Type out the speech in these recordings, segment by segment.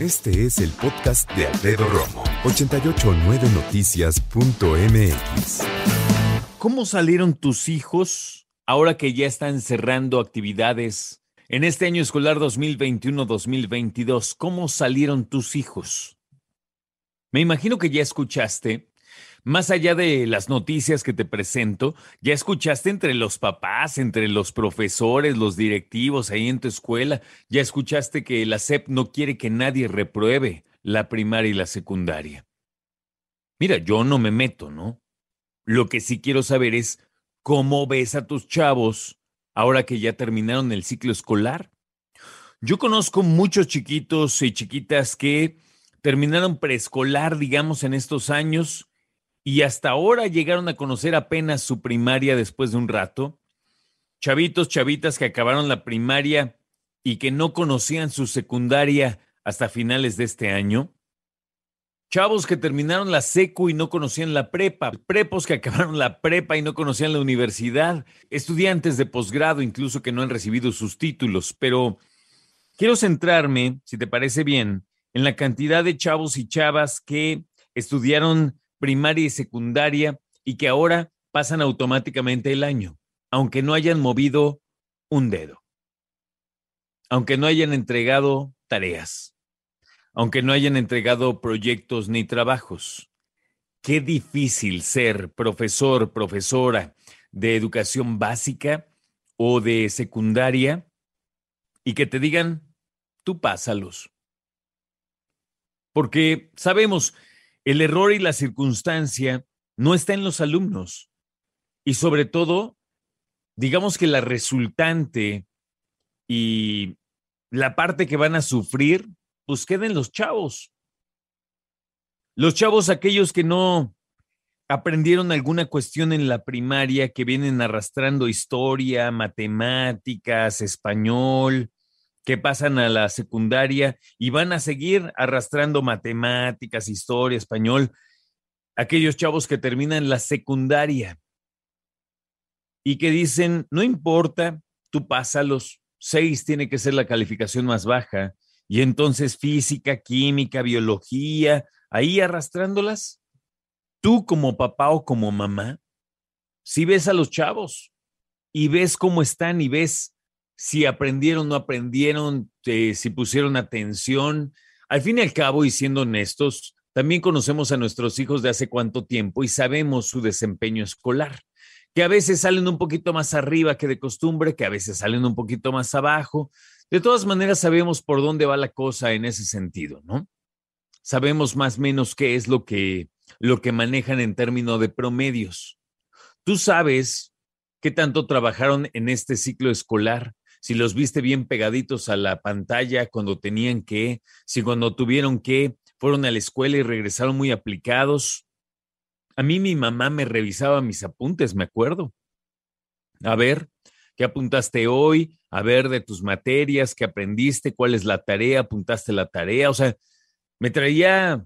Este es el podcast de Alfredo Romo. 889noticias.mx ¿Cómo salieron tus hijos ahora que ya están cerrando actividades en este año escolar 2021-2022? ¿Cómo salieron tus hijos? Me imagino que ya escuchaste, más allá de las noticias que te presento, ya escuchaste entre los papás, entre los profesores, los directivos ahí en tu escuela, ya escuchaste que la SEP no quiere que nadie repruebe la primaria y la secundaria. Mira, yo no me meto, ¿no? Lo que sí quiero saber es cómo ves a tus chavos ahora que ya terminaron el ciclo escolar. Yo conozco muchos chiquitos y chiquitas que terminaron preescolar, digamos, en estos años y hasta ahora llegaron a conocer apenas su primaria después de un rato. Chavitos, chavitas que acabaron la primaria y que no conocían su secundaria hasta finales de este año. Chavos que terminaron la secu y no conocían la prepa, prepos que acabaron la prepa y no conocían la universidad, estudiantes de posgrado incluso que no han recibido sus títulos, pero quiero centrarme, si te parece bien, en la cantidad de chavos y chavas que estudiaron primaria y secundaria y que ahora pasan automáticamente el año, aunque no hayan movido un dedo, aunque no hayan entregado tareas aunque no hayan entregado proyectos ni trabajos. Qué difícil ser profesor, profesora de educación básica o de secundaria y que te digan, tú pásalos. Porque sabemos, el error y la circunstancia no está en los alumnos. Y sobre todo, digamos que la resultante y la parte que van a sufrir pues queden los chavos. Los chavos, aquellos que no aprendieron alguna cuestión en la primaria, que vienen arrastrando historia, matemáticas, español, que pasan a la secundaria y van a seguir arrastrando matemáticas, historia, español. Aquellos chavos que terminan la secundaria y que dicen, no importa, tú pásalos, seis tiene que ser la calificación más baja y entonces física, química, biología, ahí arrastrándolas. Tú como papá o como mamá, si ves a los chavos y ves cómo están y ves si aprendieron no aprendieron, eh, si pusieron atención. Al fin y al cabo, y siendo honestos, también conocemos a nuestros hijos de hace cuánto tiempo y sabemos su desempeño escolar, que a veces salen un poquito más arriba que de costumbre, que a veces salen un poquito más abajo, de todas maneras, sabemos por dónde va la cosa en ese sentido, ¿no? Sabemos más o menos qué es lo que, lo que manejan en términos de promedios. Tú sabes qué tanto trabajaron en este ciclo escolar, si los viste bien pegaditos a la pantalla cuando tenían que, si cuando tuvieron que, fueron a la escuela y regresaron muy aplicados. A mí mi mamá me revisaba mis apuntes, me acuerdo. A ver, ¿qué apuntaste hoy? a ver de tus materias, qué aprendiste, cuál es la tarea, apuntaste la tarea, o sea, me traía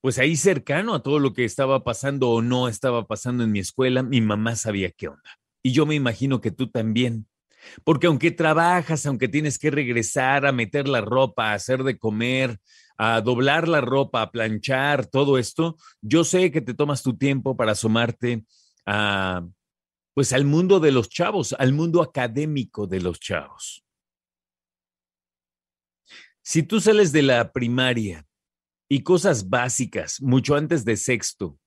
pues ahí cercano a todo lo que estaba pasando o no estaba pasando en mi escuela, mi mamá sabía qué onda. Y yo me imagino que tú también. Porque aunque trabajas, aunque tienes que regresar a meter la ropa, a hacer de comer, a doblar la ropa, a planchar, todo esto, yo sé que te tomas tu tiempo para asomarte a pues al mundo de los chavos, al mundo académico de los chavos. Si tú sales de la primaria y cosas básicas, mucho antes de sexto,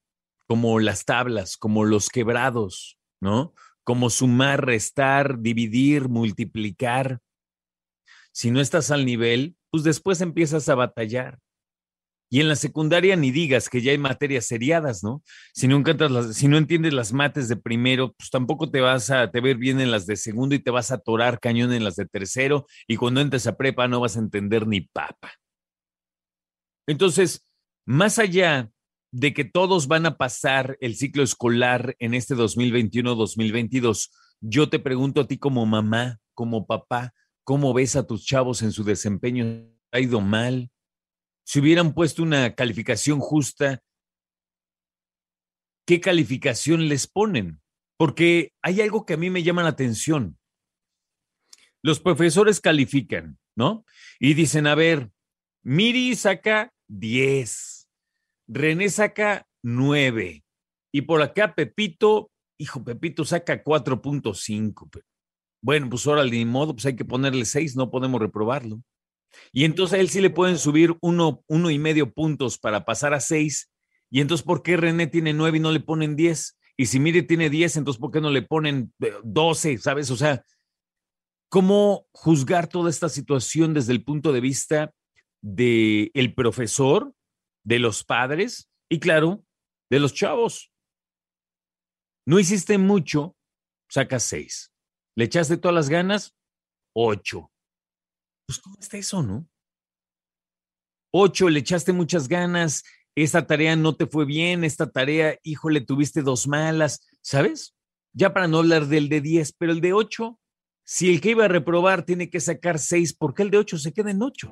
como las tablas, como los quebrados, ¿no? Como sumar, restar, dividir, multiplicar. Si no estás al nivel, pues después empiezas a batallar. Y en la secundaria ni digas que ya hay materias seriadas, ¿no? Si no, entiendes las mates de primero, pues tampoco te vas a te ver bien en las de segundo y te vas a atorar cañón en las de tercero y cuando entres a prepa no vas a entender ni papa. Entonces, más allá de que todos van a pasar el ciclo escolar en este 2021-2022, yo te pregunto a ti como mamá, como papá, ¿cómo ves a tus chavos en su desempeño? ¿Ha ido mal? Si hubieran puesto una calificación justa, ¿qué calificación les ponen? Porque hay algo que a mí me llama la atención. Los profesores califican, ¿no? Y dicen, a ver, Miri saca 10, René saca 9, y por acá Pepito, hijo, Pepito saca 4.5. Bueno, pues ahora de modo, pues hay que ponerle 6, no podemos reprobarlo. Y entonces a él sí le pueden subir uno, uno y medio puntos para pasar a seis. Y entonces, ¿por qué René tiene nueve y no le ponen diez? Y si Mire tiene diez, entonces, ¿por qué no le ponen eh, doce? ¿Sabes? O sea, ¿cómo juzgar toda esta situación desde el punto de vista del el profesor, de los padres y, claro, de los chavos? No hiciste mucho, sacas seis. ¿Le echaste todas las ganas? Ocho pues, ¿cómo está eso, no? Ocho, le echaste muchas ganas, esta tarea no te fue bien, esta tarea, híjole, tuviste dos malas, ¿sabes? Ya para no hablar del de diez, pero el de ocho, si el que iba a reprobar tiene que sacar seis, ¿por qué el de ocho se queda en ocho?